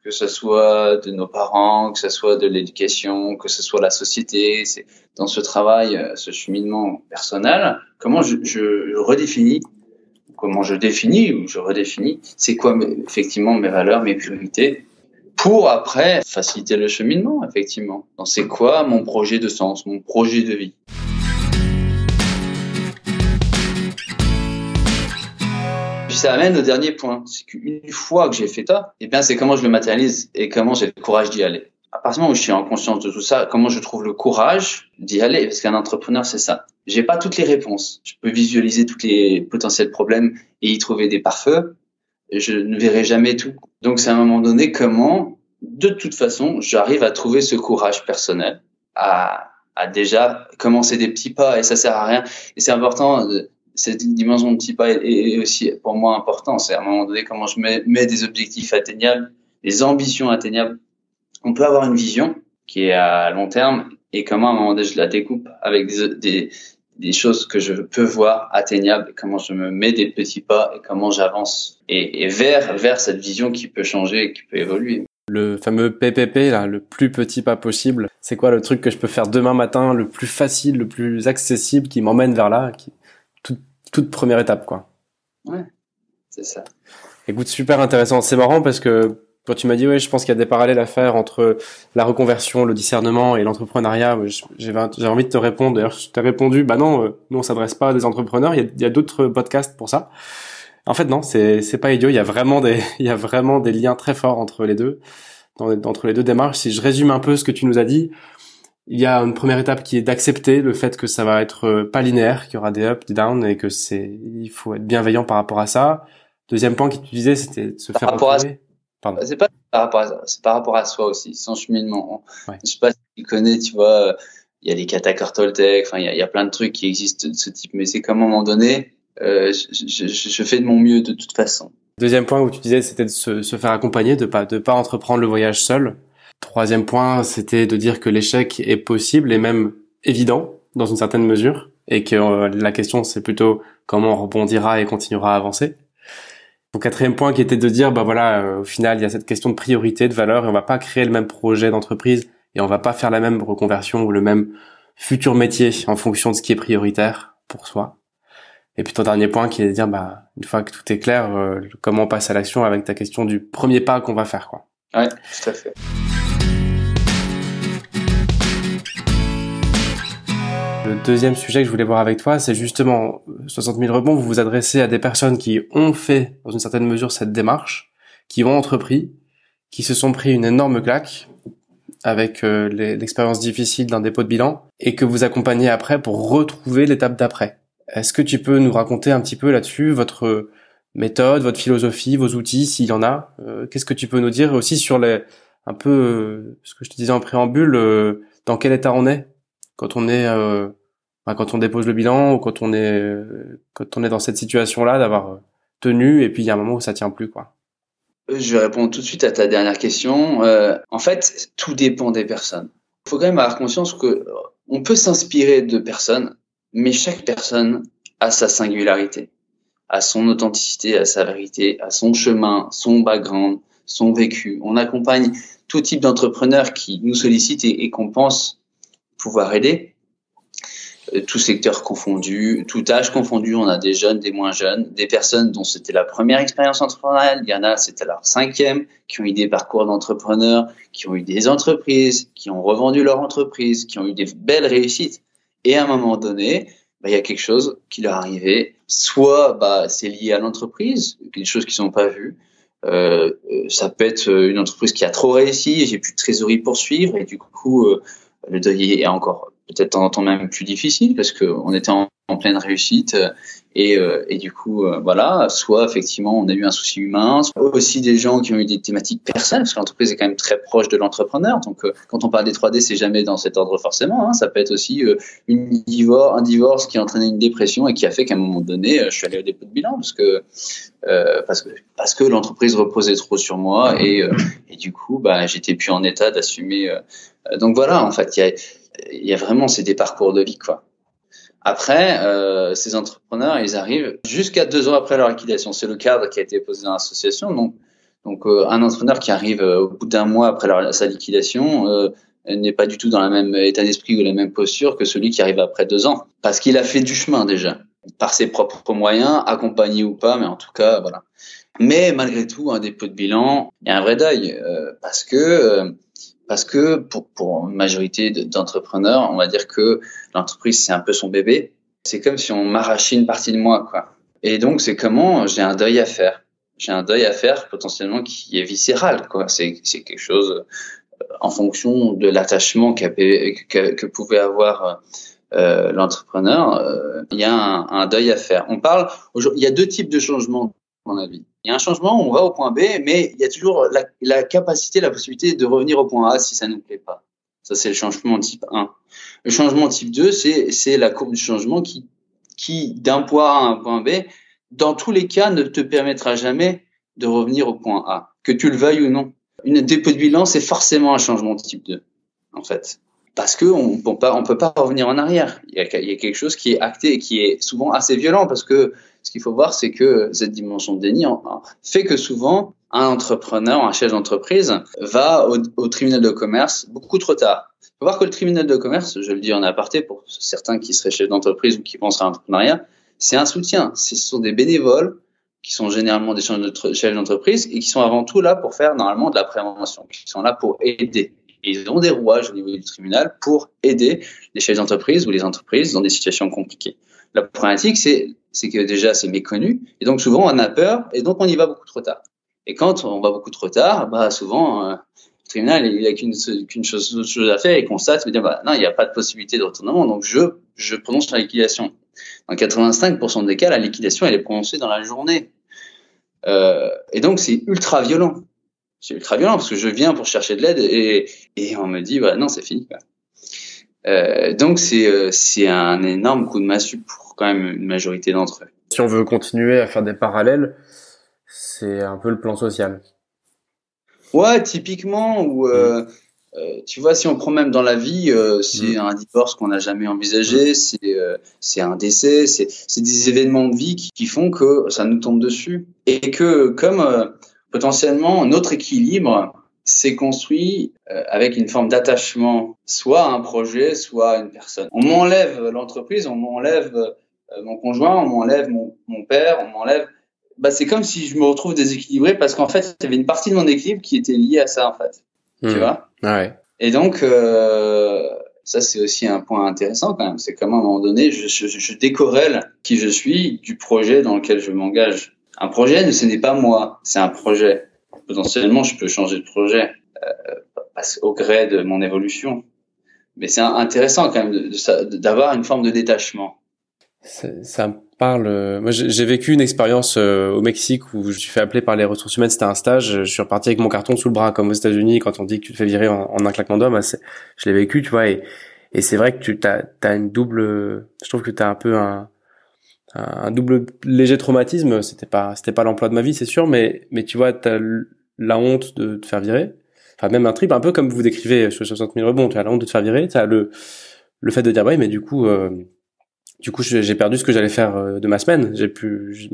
que ce soit de nos parents, que ce soit de l'éducation, que ce soit la société. C'est dans ce travail, euh, ce cheminement personnel, comment je, je, redéfinis, comment je définis ou je redéfinis, c'est quoi effectivement mes valeurs, mes priorités, pour après faciliter le cheminement, effectivement. C'est quoi mon projet de sens, mon projet de vie? ça amène au dernier point. C'est qu'une fois que j'ai fait ça, eh bien, c'est comment je le matérialise et comment j'ai le courage d'y aller. À partir du moment où je suis en conscience de tout ça, comment je trouve le courage d'y aller? Parce qu'un entrepreneur, c'est ça. J'ai pas toutes les réponses. Je peux visualiser tous les potentiels problèmes et y trouver des pare-feux. Je ne verrai jamais tout. Donc, c'est à un moment donné comment, de toute façon, j'arrive à trouver ce courage personnel, à, à déjà commencer des petits pas et ça sert à rien. Et c'est important de, cette dimension de petit pas est, aussi pour moi important. C'est à un moment donné comment je mets, des objectifs atteignables, des ambitions atteignables. On peut avoir une vision qui est à long terme et comment à un moment donné je la découpe avec des, des, des choses que je peux voir atteignables, comment je me mets des petits pas et comment j'avance et, et, vers vers cette vision qui peut changer et qui peut évoluer. Le fameux PPP là, le plus petit pas possible. C'est quoi le truc que je peux faire demain matin, le plus facile, le plus accessible, qui m'emmène vers là, qui toute première étape, quoi? Ouais, c'est ça. Écoute, super intéressant. C'est marrant parce que quand tu m'as dit, ouais, je pense qu'il y a des parallèles à faire entre la reconversion, le discernement et l'entrepreneuriat, j'ai envie de te répondre. D'ailleurs, je t'ai répondu, bah non, euh, nous on s'adresse pas à des entrepreneurs. Il y a, d'autres podcasts pour ça. En fait, non, c'est c'est pas idiot. Il y a vraiment des il y a vraiment des liens très forts entre les deux, entre les deux démarches. Si je résume un peu ce que tu nous as dit, il y a une première étape qui est d'accepter le fait que ça va être euh, pas linéaire, qu'il y aura des ups, des downs et que c'est, il faut être bienveillant par rapport à ça. Deuxième point que tu disais, c'était de se par faire rapport à... C'est pas par rapport à ça, c'est par rapport à soi aussi, son cheminement. Ouais. Je sais pas si tu connais, tu vois, il y a les catacores Toltec, enfin, il y a, il y a plein de trucs qui existent de ce type, mais c'est comme à un moment donné, euh, je, je, je, fais de mon mieux de toute façon. Deuxième point où tu disais, c'était de se, se, faire accompagner, de pas, de pas entreprendre le voyage seul. Troisième point, c'était de dire que l'échec est possible et même évident dans une certaine mesure, et que euh, la question c'est plutôt comment on rebondira et continuera à avancer. Quatrième point qui était de dire, bah voilà, euh, au final il y a cette question de priorité, de valeur, et on va pas créer le même projet d'entreprise et on va pas faire la même reconversion ou le même futur métier en fonction de ce qui est prioritaire pour soi. Et puis ton dernier point qui est de dire, bah une fois que tout est clair, euh, comment on passe à l'action avec ta question du premier pas qu'on va faire, quoi. Ouais, tout à fait. Le deuxième sujet que je voulais voir avec toi, c'est justement 60 000 rebonds. Vous vous adressez à des personnes qui ont fait, dans une certaine mesure, cette démarche, qui ont entrepris, qui se sont pris une énorme claque avec euh, l'expérience difficile d'un dépôt de bilan et que vous accompagnez après pour retrouver l'étape d'après. Est-ce que tu peux nous raconter un petit peu là-dessus votre méthode, votre philosophie, vos outils, s'il y en a euh, Qu'est-ce que tu peux nous dire aussi sur les un peu euh, ce que je te disais en préambule, dans quel état on est? Quand on est euh, quand on dépose le bilan ou quand on est euh, quand on est dans cette situation là d'avoir euh, tenu et puis il y a un moment où ça tient plus quoi. Je vais répondre tout de suite à ta dernière question. Euh, en fait, tout dépend des personnes. Il faut quand même avoir conscience que on peut s'inspirer de personnes, mais chaque personne a sa singularité, a son authenticité, a sa vérité, a son chemin, son background, son vécu. On accompagne tout type d'entrepreneurs qui nous sollicitent et qu'on pense pouvoir aider. euh, tout secteur confondu, tout âge confondu. On a des jeunes, des moins jeunes, des personnes dont c'était la première expérience entrepreneuriale. Il y en a, c'était leur cinquième, qui ont eu des parcours d'entrepreneurs, qui ont eu des entreprises, qui ont revendu leur entreprise, qui ont eu des belles réussites. Et à un moment donné, bah, il y a quelque chose qui leur arrivé. Soit bah, c'est lié à l'entreprise, des choses qui sont pas vues. Euh, euh, ça peut être une entreprise qui a trop réussi, j'ai plus de trésorerie pour suivre et du coup euh, le deuil est encore peut-être en temps même plus difficile parce qu'on était en, pleine réussite et, euh, et du coup euh, voilà soit effectivement on a eu un souci humain soit aussi des gens qui ont eu des thématiques personnelles parce que l'entreprise est quand même très proche de l'entrepreneur donc euh, quand on parle des 3D c'est jamais dans cet ordre forcément hein. ça peut être aussi une divorce un divorce qui a entraîné une dépression et qui a fait qu'à un moment donné je suis allé au dépôt de bilan parce que parce que parce que l'entreprise reposait trop sur moi et, et du coup bah j'étais plus en état d'assumer donc voilà en fait il y a y a vraiment c'est des parcours de vie quoi. Après, euh, ces entrepreneurs, ils arrivent jusqu'à deux ans après leur liquidation. C'est le cadre qui a été posé dans l'association. Donc, euh, un entrepreneur qui arrive euh, au bout d'un mois après sa liquidation euh, n'est pas du tout dans le même état d'esprit ou la même posture que celui qui arrive après deux ans, parce qu'il a fait du chemin déjà, par ses propres moyens, accompagné ou pas, mais en tout cas, voilà. Mais malgré tout, un dépôt de bilan, a un vrai deuil, euh, parce que parce que pour, pour majorité d'entrepreneurs, on va dire que l'entreprise, c'est un peu son bébé. C'est comme si on m'arrachait une partie de moi, quoi. Et donc, c'est comment j'ai un deuil à faire? J'ai un deuil à faire potentiellement qui est viscéral, quoi. C'est quelque chose euh, en fonction de l'attachement que, que, pouvait avoir euh, l'entrepreneur. Euh, il y a un, un, deuil à faire. On parle, il y a deux types de changements dans la vie. Il y a un changement, on va au point B, mais il y a toujours la, capacité, la possibilité de revenir au point A si ça ne nous plaît pas. Ça, c'est le changement type 1. Le changement type 2, c'est la courbe du changement qui, qui d'un point A à un point B, dans tous les cas, ne te permettra jamais de revenir au point A, que tu le veuilles ou non. Une dépôt de bilan, c'est forcément un changement type 2, en fait. Parce que on peut pas, revenir en arrière. Il y, a, quelque chose qui est acté et qui est souvent assez violent parce que ce qu'il faut voir, c'est que cette dimension de déni fait que souvent, un entrepreneur, un chef d'entreprise va au, tribunal de commerce beaucoup trop tard. Il faut voir que le tribunal de commerce, je le dis en aparté pour certains qui seraient chefs d'entreprise ou qui pensent à l'entrepreneuriat, c'est un soutien. Ce sont des bénévoles qui sont généralement des chefs d'entreprise et qui sont avant tout là pour faire normalement de la prévention, qui sont là pour aider. Et ils ont des rouages au niveau du tribunal pour aider les chefs d'entreprise ou les entreprises dans des situations compliquées. La problématique, c'est que déjà c'est méconnu et donc souvent on a peur et donc on y va beaucoup trop tard. Et quand on va beaucoup trop tard, bah souvent euh, le tribunal il a qu'une qu'une chose, chose à faire et constate me dire bah non il n'y a pas de possibilité de retournement donc je je prononce la liquidation. Dans 85% des cas la liquidation elle est prononcée dans la journée euh, et donc c'est ultra violent. C'est ultra violent parce que je viens pour chercher de l'aide et, et on me dit bah non c'est fini. Quoi. Euh, donc c'est euh, c'est un énorme coup de massue pour quand même une majorité d'entre eux. Si on veut continuer à faire des parallèles, c'est un peu le plan social. Ouais, typiquement ou euh, mm. euh, tu vois si on prend même dans la vie, c'est mm. un divorce qu'on n'a jamais envisagé, mm. c'est c'est un décès, c'est c'est des événements de vie qui, qui, font que ça nous tombe dessus et que comme potentiellement notre équilibre c'est construit euh, avec une forme d'attachement, soit à un projet, soit à une personne. On m'enlève l'entreprise, on m'enlève euh, mon conjoint, on m'enlève mon, mon, père, on m'enlève. Bah, c'est comme si je me retrouve déséquilibré parce qu'en fait, il y avait une partie de mon équilibre qui était liée à ça, en fait. Tu hmm. vois? Ah ouais. Et donc, euh, ça, c'est aussi un point intéressant quand même. C'est comme à un moment donné, je, je, je décorrèle qui je suis du projet dans lequel je m'engage. Un projet, ce n'est pas moi, c'est un projet potentiellement, je peux changer de projet euh, au gré de mon évolution. Mais c'est intéressant quand même d'avoir une forme de détachement. Ça, me parle. Euh, moi, j'ai vécu une expérience euh, au Mexique où je suis fait appeler par les ressources humaines. C'était un stage. Je suis reparti avec mon carton sous le bras, comme aux États-Unis, quand on dit que tu te fais virer en, un claquement d'homme. Je l'ai vécu, tu vois. Et, c'est vrai que tu as, as une double. Je trouve que tu as un peu un, un double léger traumatisme. C'était pas, c'était pas l'emploi de ma vie, c'est sûr, mais mais tu vois, t'as la honte de te faire virer. Enfin, même un trip, un peu comme vous décrivez sur 60 000 rebonds, tu as la honte de te faire virer, tu as le, le fait de dire, ouais, mais du coup, euh, du coup, j'ai perdu ce que j'allais faire euh, de ma semaine. J'ai pu,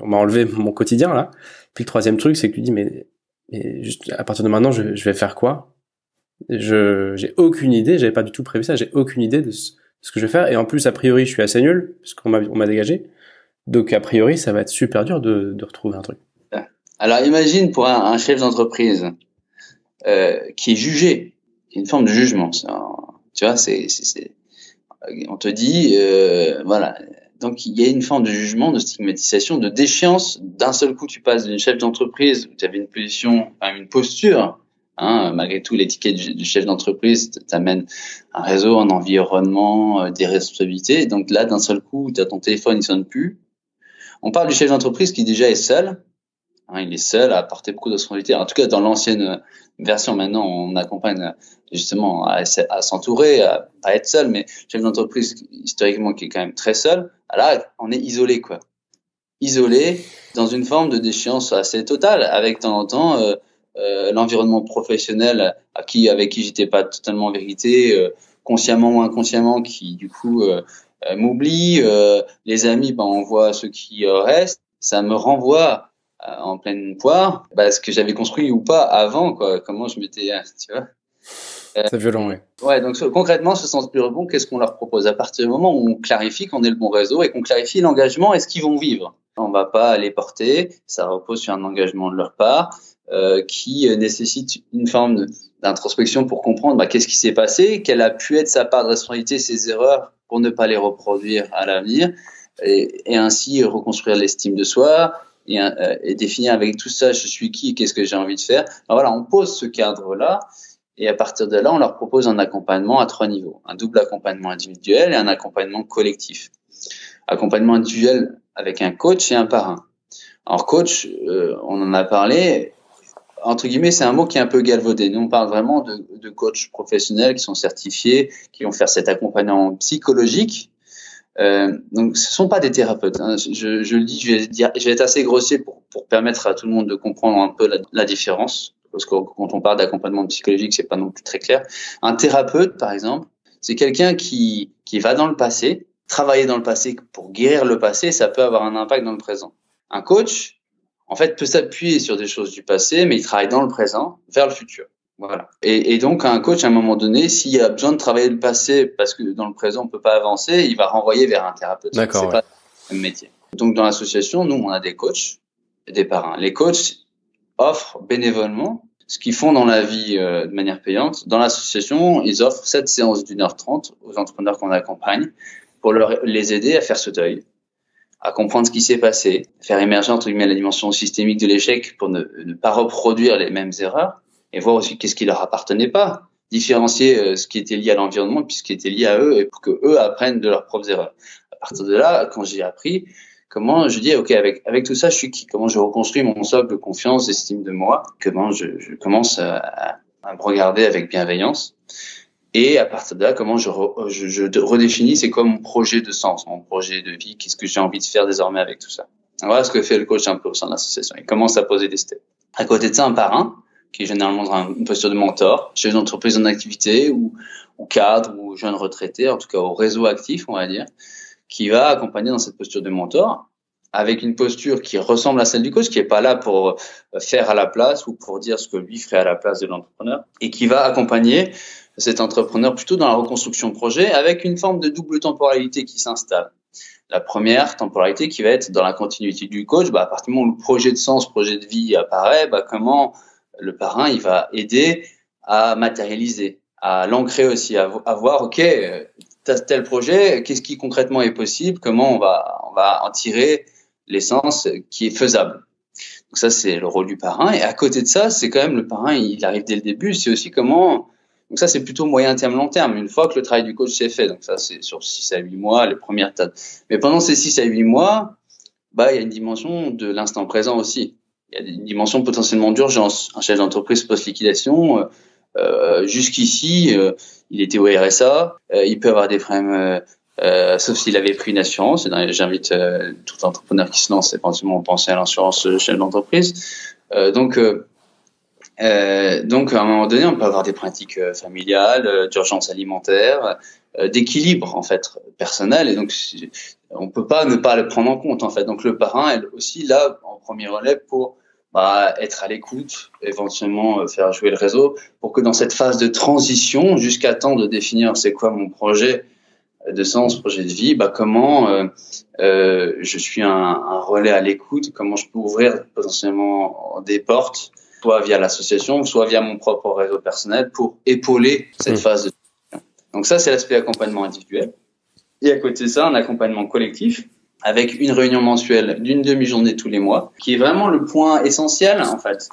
on m'a enlevé mon quotidien, là. Puis le troisième truc, c'est que tu dis, mais, mais juste, à partir de maintenant, je, je vais faire quoi? Je, j'ai aucune idée, j'avais pas du tout prévu ça, j'ai aucune idée de ce, ce que je vais faire. Et en plus, a priori, je suis assez nul, puisqu'on m'a, on m'a dégagé. Donc, a priori, ça va être super dur de, retrouver un truc. Alors, imagine pour un, chef d'entreprise euh, qui est jugé, une forme de jugement. tu vois, c'est, c'est, on te dit, euh, voilà. Donc, il y a une forme de jugement, de stigmatisation, de déchéance. D'un seul coup, tu passes d'une chef d'entreprise où tu avais une position, une posture Hein, malgré tout, l'étiquette du, chef d'entreprise t'amène un réseau, un environnement, euh, des responsabilités. Donc là, d'un seul coup, tu ton téléphone, il sonne plus. On parle du chef d'entreprise qui déjà est seul. Hein, il est seul à apporter beaucoup de responsabilités. En tout cas, dans l'ancienne version, maintenant, on accompagne justement à, s'entourer, à, à, être seul. Mais chef d'entreprise, historiquement, qui est quand même très seul, là, on est isolé, quoi. Isolé dans une forme de déchéance assez totale, avec de temps en temps euh, euh, l'environnement professionnel à qui, avec qui j'étais pas totalement en vérité, euh, consciemment ou inconsciemment, qui du coup euh, m'oublie. les amis, ben, on voit ceux qui restent. Ça me renvoie en pleine poire bah, ce que j'avais construit ou pas avant, quoi. Comment je m'étais, tu vois. C'est violent, oui. Ouais, donc concrètement, ce sens plus rebond, qu'est-ce qu'on leur propose? À partir du moment où on clarifie qu'on est le bon réseau et qu'on clarifie l'engagement et ce qu'ils vont vivre. On va pas les porter, ça repose sur un engagement de leur part. Euh, qui nécessite une forme d'introspection pour comprendre bah, qu'est-ce qui s'est passé, quelle a pu être sa part de responsabilité, ses erreurs pour ne pas les reproduire à l'avenir, et, et, ainsi reconstruire l'estime de soi et, euh, et, définir avec tout ça je suis qui qu'est-ce que j'ai envie de faire. Alors voilà, on pose ce cadre-là et à partir de là, on leur propose un accompagnement à trois niveaux un double accompagnement individuel et un accompagnement collectif. Accompagnement individuel avec un coach et un parrain. Alors coach, euh, on en a parlé, entre guillemets, c'est un mot qui est un peu galvaudé. Nous, on parle vraiment de, de coachs professionnels qui sont certifiés, qui vont faire cet accompagnement psychologique. Euh, donc, ce sont pas des thérapeutes. Hein. Je, je, le dis, je vais, dire, je vais être assez grossier pour, pour, permettre à tout le monde de comprendre un peu la, la différence. Parce que quand on parle d'accompagnement psychologique, c'est pas non plus très clair. Un thérapeute, par exemple, c'est quelqu'un qui, qui va dans le passé, travailler dans le passé pour guérir le passé, ça peut avoir un impact dans le présent. Un coach, en fait, peut s'appuyer sur des choses du passé, mais il travaille dans le présent vers le futur. Voilà. Et, et, donc, un coach, à un moment donné, s'il a besoin de travailler le passé parce que dans le présent, on peut pas avancer, il va renvoyer vers un thérapeute. D'accord. C'est pas le métier. Donc, dans l'association, nous, on a des coachs et des parrains. Les coachs offrent bénévolement ce qu'ils font dans la vie euh, de manière payante. Dans l'association, ils offrent cette séance d'une heure trente aux entrepreneurs qu'on accompagne pour leur, les aider à faire ce deuil, à comprendre ce qui s'est passé, faire émerger entre guillemets la dimension systémique de l'échec pour ne, pas reproduire les mêmes erreurs et voir aussi qu'est-ce qui leur appartenait pas, différencier euh, ce qui était lié à l'environnement puis ce qui était lié à eux et pour que eux apprennent de leurs propres erreurs. À partir de là, quand j'ai appris comment je dis ok avec tout ça je suis qui, comment je reconstruis mon socle de confiance, d'estime de moi, comment je, je commence à, à me regarder avec bienveillance? Et à partir de là, comment je, redéfinis c'est quoi mon projet de sens, mon projet de vie, qu'est-ce que j'ai envie de faire désormais avec tout ça. Voilà ce que fait le coach un peu au sein de l'association. Il commence à poser des steps. À côté de ça, un parrain, qui est généralement dans une posture de mentor, chez une entreprise en activité ou, ou cadre ou jeune retraité, en tout cas au réseau actif, on va dire, qui va accompagner dans cette posture de mentor avec une posture qui ressemble à celle du coach, qui est pas là pour faire à la place ou pour dire ce que lui ferait à la place de l'entrepreneur, et qui va accompagner cet entrepreneur plutôt dans la reconstruction de projet avec une forme de double temporalité qui s'installe. La première temporalité qui va être dans la continuité du coach, bah, à partir du moment où le projet de sens, projet de vie apparaît, bah, comment le parrain il va aider à matérialiser, à l'ancrer aussi, à, voir, ok, tel projet, qu'est-ce qui concrètement est possible, comment on va, on va en tirer l'essence qui est faisable. Donc ça, c'est le rôle du parrain. Et à côté de ça, c'est quand même le parrain, il arrive dès le début, c'est aussi comment donc ça, c'est plutôt moyen terme, long terme, une fois que le travail du coach s'est fait. Donc ça, c'est sur 6 à 8 mois, les premières tâches. Mais pendant ces 6 à 8 mois, bah, il y a une dimension de l'instant présent aussi. Il y a une dimension potentiellement d'urgence. Un chef d'entreprise post-liquidation, euh, euh jusqu'ici, euh, il était au RSA, euh, il peut avoir des problèmes, euh, sauf s'il avait pris une assurance. J'invite tout entrepreneur qui se lance éventuellement à penser à l'assurance chef d'entreprise. donc, euh, donc, à un moment donné, on peut avoir des pratiques euh, familiales, euh, d'urgence alimentaire, d'équilibre en fait personnel, et donc on peut pas ne pas le prendre en compte en fait. Donc, le parrain est aussi là en premier relais pour bah, être à l'écoute, éventuellement faire jouer le réseau, pour que dans cette phase de transition, jusqu'à temps de définir c'est quoi mon projet de sens, projet de vie, bah comment euh, je suis un, un relais à l'écoute, comment je peux ouvrir potentiellement des portes, soit via l'association, soit via mon propre réseau personnel pour épauler cette mmh. phase de Donc ça, c'est l'aspect accompagnement individuel. Et à côté de ça, un accompagnement collectif avec une réunion mensuelle d'une demi-journée tous les mois, qui est vraiment le point essentiel en fait,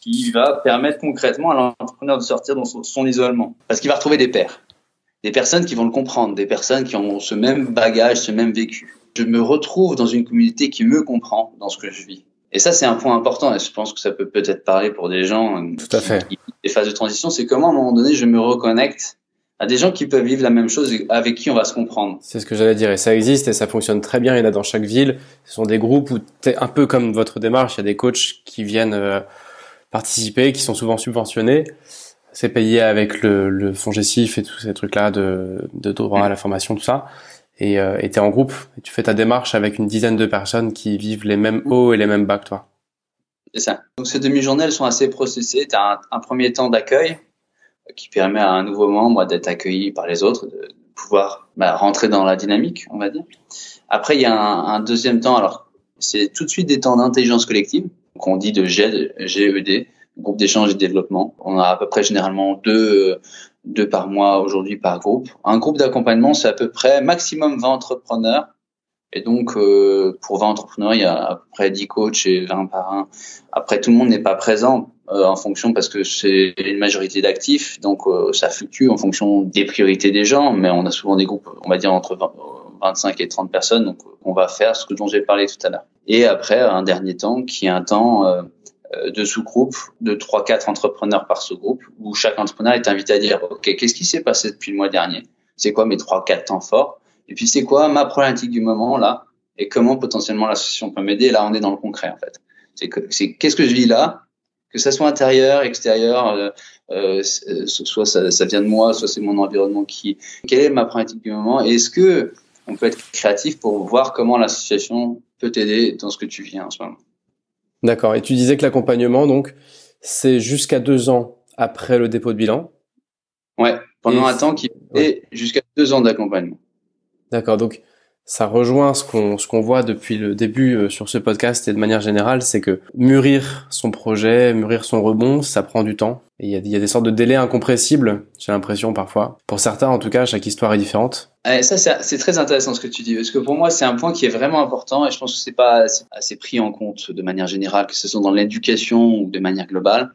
qui va permettre concrètement à l'entrepreneur de sortir de son, isolement, parce qu'il va retrouver des pairs, des personnes qui vont le comprendre, des personnes qui ont ce même bagage, ce même vécu. Je me retrouve dans une communauté qui me comprend dans ce que je vis. Et ça, c'est un point important, et je pense que ça peut peut-être parler pour des gens Tout à fait. qui, des phases de transition, c'est comment à un moment donné je me reconnecte à des gens qui peuvent vivre la même chose et avec qui on va se comprendre. C'est ce que j'allais dire et ça existe et ça fonctionne très bien. Il y en a dans chaque ville. Ce sont des groupes où es un peu comme votre démarche. Il y a des coachs qui viennent euh, participer, qui sont souvent subventionnés. C'est payé avec le, le fonds GESIF et tous ces trucs-là de, de droit à la formation, tout ça. Et euh, es en groupe et tu fais ta démarche avec une dizaine de personnes qui vivent les mêmes hauts et les mêmes bas que toi. C'est ça. Donc ces demi-journées, elles sont assez processées. Tu as un premier temps d'accueil qui permet à un nouveau membre d'être accueilli par les autres, de pouvoir bah, rentrer dans la dynamique, on va dire. Après, il y a un, deuxième temps. Alors, c'est tout de suite des temps d'intelligence collective, qu'on dit de GED, GED, groupe d'échange et de développement. On a à peu près généralement deux, deux par mois aujourd'hui par groupe. Un groupe d'accompagnement, c'est à peu près maximum 20 entrepreneurs. Et donc, euh, pour 20 entrepreneurs, il y a à peu près 10 coachs et 20 par un. Après, tout le monde n'est pas présent euh, en fonction parce que c'est une majorité d'actifs, donc euh, ça fluctue en fonction des priorités des gens, mais on a souvent des groupes, on va dire entre 25 et 30 personnes, donc on va faire ce que dont j'ai parlé tout à l'heure. Et après, un dernier temps qui est un temps euh, de sous-groupe de 3-4 entrepreneurs par sous-groupe, où chaque entrepreneur est invité à dire, OK, qu'est-ce qui s'est passé depuis le mois dernier? C'est quoi mes 3-4 temps forts? Et puis c'est quoi ma problématique du moment là? Et comment potentiellement l'association peut m'aider? Là, on est dans le concret en fait. C'est qu'est-ce que je vis là? Que ça soit intérieur, extérieur, euh, euh, euh soit ça, ça, vient de moi, soit c'est mon environnement qui. Quelle est ma pratique du moment. Et est-ce que on peut être créatif pour voir comment l'association peut t'aider dans ce que tu vis en ce moment? D'accord. Et tu disais que l'accompagnement, donc, c'est jusqu'à deux ans après le dépôt de bilan. Ouais, pendant un temps qui est jusqu'à deux ans d'accompagnement. D'accord. Donc, ça rejoint ce qu'on ce qu'on voit depuis le début euh, sur ce podcast et de manière générale, c'est que mûrir son projet, mûrir son rebond, ça prend du temps. Il y a, y a, des sortes de délais incompressibles, j'ai l'impression parfois. Pour certains, en tout cas, chaque histoire est différente. Et ça, c'est très intéressant ce que tu dis, parce que pour moi, c'est un point qui est vraiment important, et je pense que c'est pas assez pris en compte de manière générale, que ce soit dans l'éducation ou de manière globale.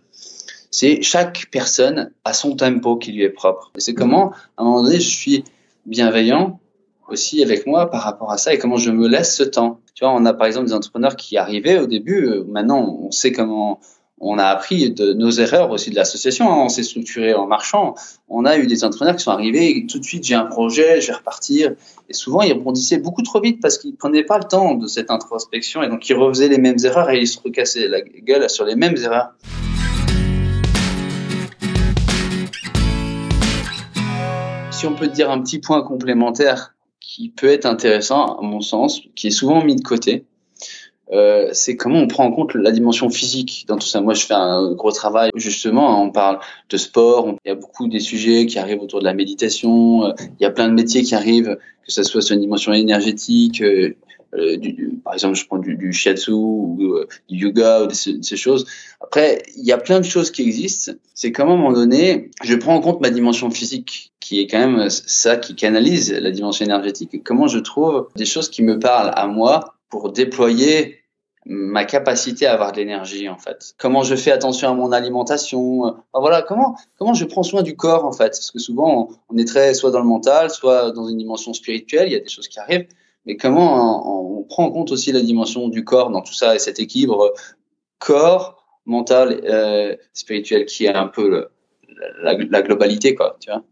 C'est chaque personne a son tempo qui lui est propre. Et c'est comment, à un moment donné, je suis bienveillant, aussi avec moi par rapport à ça et comment je me laisse ce temps. Tu vois, on a par exemple des entrepreneurs qui arrivaient au début, euh, maintenant on sait comment on a appris de nos erreurs aussi de l'association, hein. on s'est structuré en marchant. On a eu des entrepreneurs qui sont arrivés tout de suite j'ai un projet, je vais repartir. Et souvent ils rebondissaient beaucoup trop vite parce qu'ils prenaient pas le temps de cette introspection et donc ils refaisaient les mêmes erreurs et ils se recassaient la gueule sur les mêmes erreurs. Si on peut dire un petit point complémentaire qui peut être intéressant, à mon sens, qui est souvent mis de côté, euh, c'est comment on prend en compte la dimension physique dans tout ça. Moi, je fais un gros travail, justement, on parle de sport, il y a beaucoup des sujets qui arrivent autour de la méditation, euh, il y a plein de métiers qui arrivent, que ce soit sur une dimension énergétique, euh, euh, du, par exemple, je prends du, du shiatsu ou euh, du yoga ou ces, ces choses. Après, il y a plein de choses qui existent. C'est qu'à un moment donné, je prends en compte ma dimension physique, qui est quand même ça qui canalise la dimension énergétique. Comment je trouve des choses qui me parlent à moi pour déployer ma capacité à avoir de l'énergie en fait. Comment je fais attention à mon alimentation. Enfin, voilà, comment comment je prends soin du corps en fait. Parce que souvent on, est très soit dans le mental, soit dans une dimension spirituelle. Il y a des choses qui arrivent mais comment on, prend en compte aussi la dimension du corps dans tout ça et cet équilibre corps, mental, euh, spirituel qui est un peu la, la, globalité, quoi, tu vois.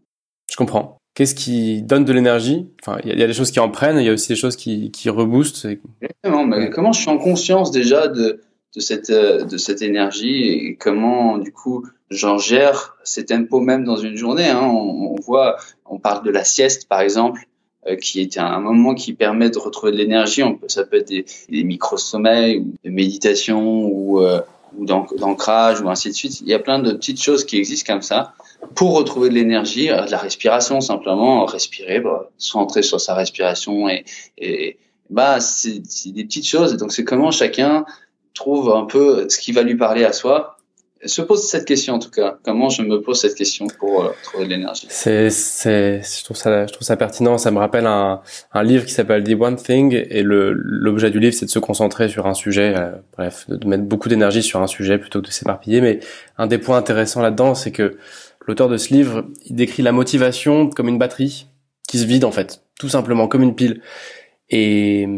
Je comprends. Qu'est-ce qui donne de l'énergie? Enfin, il y, y, a des choses qui en prennent, il y a aussi des choses qui, qui reboostent. Exactement. Mais comment je suis en conscience déjà de, de cette de cette énergie et comment du coup j'en gère ces tempos même dans une journée. Hein? On, on, voit, on parle de la sieste par exemple. Euh, qui est un moment qui permet de retrouver de l'énergie. Ça peut être des, des micro-sommeils, ou de méditation ou, euh, ou d'ancrage ou ainsi de suite. Il y a plein de petites choses qui existent comme ça pour retrouver de l'énergie, de la respiration simplement, respirer, bah, centrer sur sa respiration et, et bah c'est des petites choses. Donc c'est comment chacun trouve un peu ce qui va lui parler à soi se pose cette question en tout cas. Comment je me pose cette question pour euh, trouver de l'énergie? C'est, c'est, je trouve ça, je trouve ça pertinent. Ça me rappelle un, un livre qui s'appelle The One Thing et le l'objet du livre c'est de se concentrer sur un sujet. Euh, bref, de mettre beaucoup d'énergie sur un sujet plutôt que de s'éparpiller. Mais un des points intéressants là-dedans, c'est que l'auteur de ce livre, il décrit la motivation comme une batterie qui se vide en fait, tout simplement comme une pile. Et,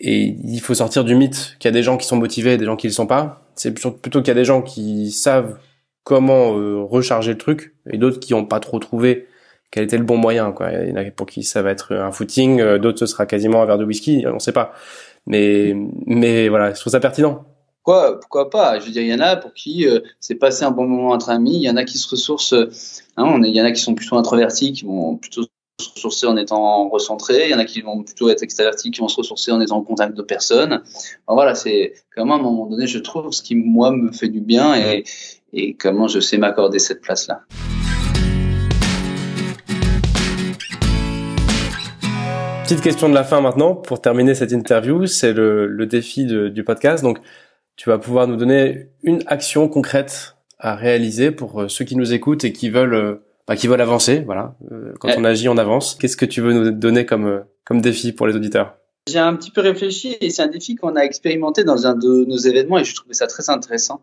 et il faut sortir du mythe qu'il y a des gens qui sont motivés et des gens qui ne le sont pas. C'est plutôt qu'il y a des gens qui savent comment euh, recharger le truc et d'autres qui n'ont pas trop trouvé quel était le bon moyen. Quoi. Il y en a pour qui ça va être un footing, euh, d'autres ce sera quasiment un verre de whisky, on ne sait pas. Mais, mais voilà, je trouve ça pertinent. Pourquoi, pourquoi pas? Je veux dire, il y en a pour qui euh, c'est passé un bon moment entre amis. Il y en a qui se ressourcent. Hein, il y en a qui sont plutôt introvertis, qui vont plutôt se ressourcer en étant recentrés, il y en a qui vont plutôt être extravertis, qui vont se ressourcer en étant en contact de personnes. voilà, c'est comment à un moment donné, je trouve ce qui moi me fait du bien et, comment je sais m'accorder cette place-là. Petite question de la fin maintenant pour terminer cette interview, c'est le, défi du podcast. Donc, tu vas pouvoir nous donner une action concrète à réaliser pour euh, ceux qui nous écoutent et qui veulent bah, qui veulent avancer. Voilà. Euh, quand on agit, on avance. Qu'est-ce que tu veux nous donner comme euh, comme défi pour les auditeurs? J'ai un petit peu réfléchi et c'est un défi qu'on a expérimenté dans un de nos événements et je trouvais ça très intéressant.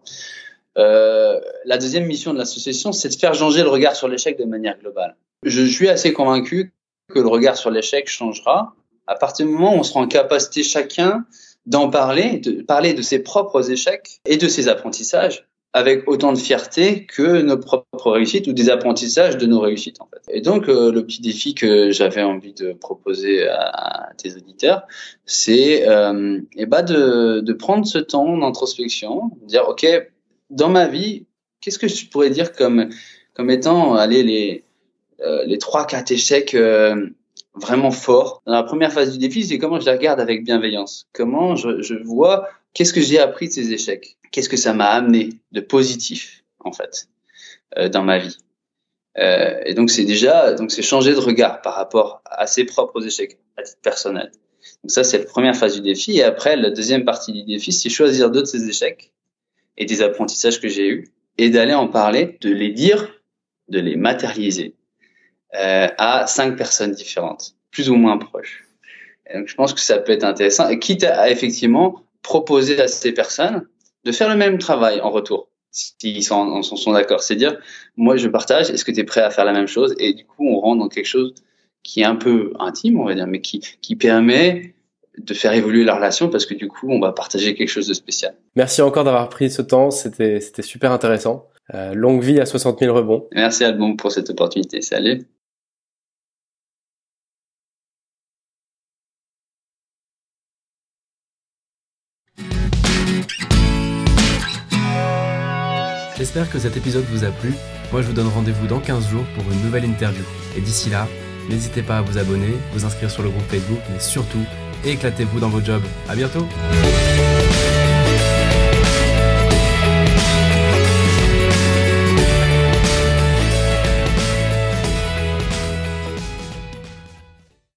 Euh, la deuxième mission de l'association, c'est de faire changer le regard sur l'échec de manière globale. Je suis assez convaincu que le regard sur l'échec changera à partir du moment où on sera en capacité chacun d'en parler, de parler de ses propres échecs et de ses apprentissages avec autant de fierté que nos propres réussites ou des apprentissages de nos réussites en fait. Et donc euh, le petit défi que j'avais envie de proposer à, tes auditeurs, c'est euh, eh ben, de, de prendre ce temps d'introspection, dire ok dans ma vie qu'est-ce que je pourrais dire comme comme étant allez les euh, les trois quatre échecs euh, vraiment forts? Dans la première phase du défi, c'est comment je les regarde avec bienveillance, comment je, je vois qu'est-ce que j'ai appris de ces échecs? Qu'est-ce que ça m'a amené de positif en fait euh, dans ma vie? Euh, et donc c'est déjà donc c'est changer de regard par rapport à ses propres échecs à titre personnel. Donc ça c'est la première phase du défi et après la deuxième partie du défi c'est choisir d'autres ces échecs et des apprentissages que j'ai eus et d'aller en parler, de les dire, de les matérialiser euh, à cinq personnes différentes, plus ou moins proches. Et donc je pense que ça peut être intéressant quitte à effectivement proposer à ces personnes de faire le même travail en retour, s'ils sont, sont, d'accord. C'est dire, moi je partage, est-ce que tu es prêt à faire la même chose? Et du coup, on rentre dans quelque chose qui est un peu intime, on va dire, mais qui, qui permet de faire évoluer la relation parce que du coup, on va partager quelque chose de spécial. Merci encore d'avoir pris ce temps, c'était super intéressant. Euh, longue vie à 60 000 rebonds. Merci Albon pour cette opportunité. Salut. J'espère que cet épisode vous a plu. Moi, je vous donne rendez-vous dans 15 jours pour une nouvelle interview. Et d'ici là, n'hésitez pas à vous abonner, vous inscrire sur le groupe Facebook, mais surtout, éclatez-vous dans vos jobs. À bientôt!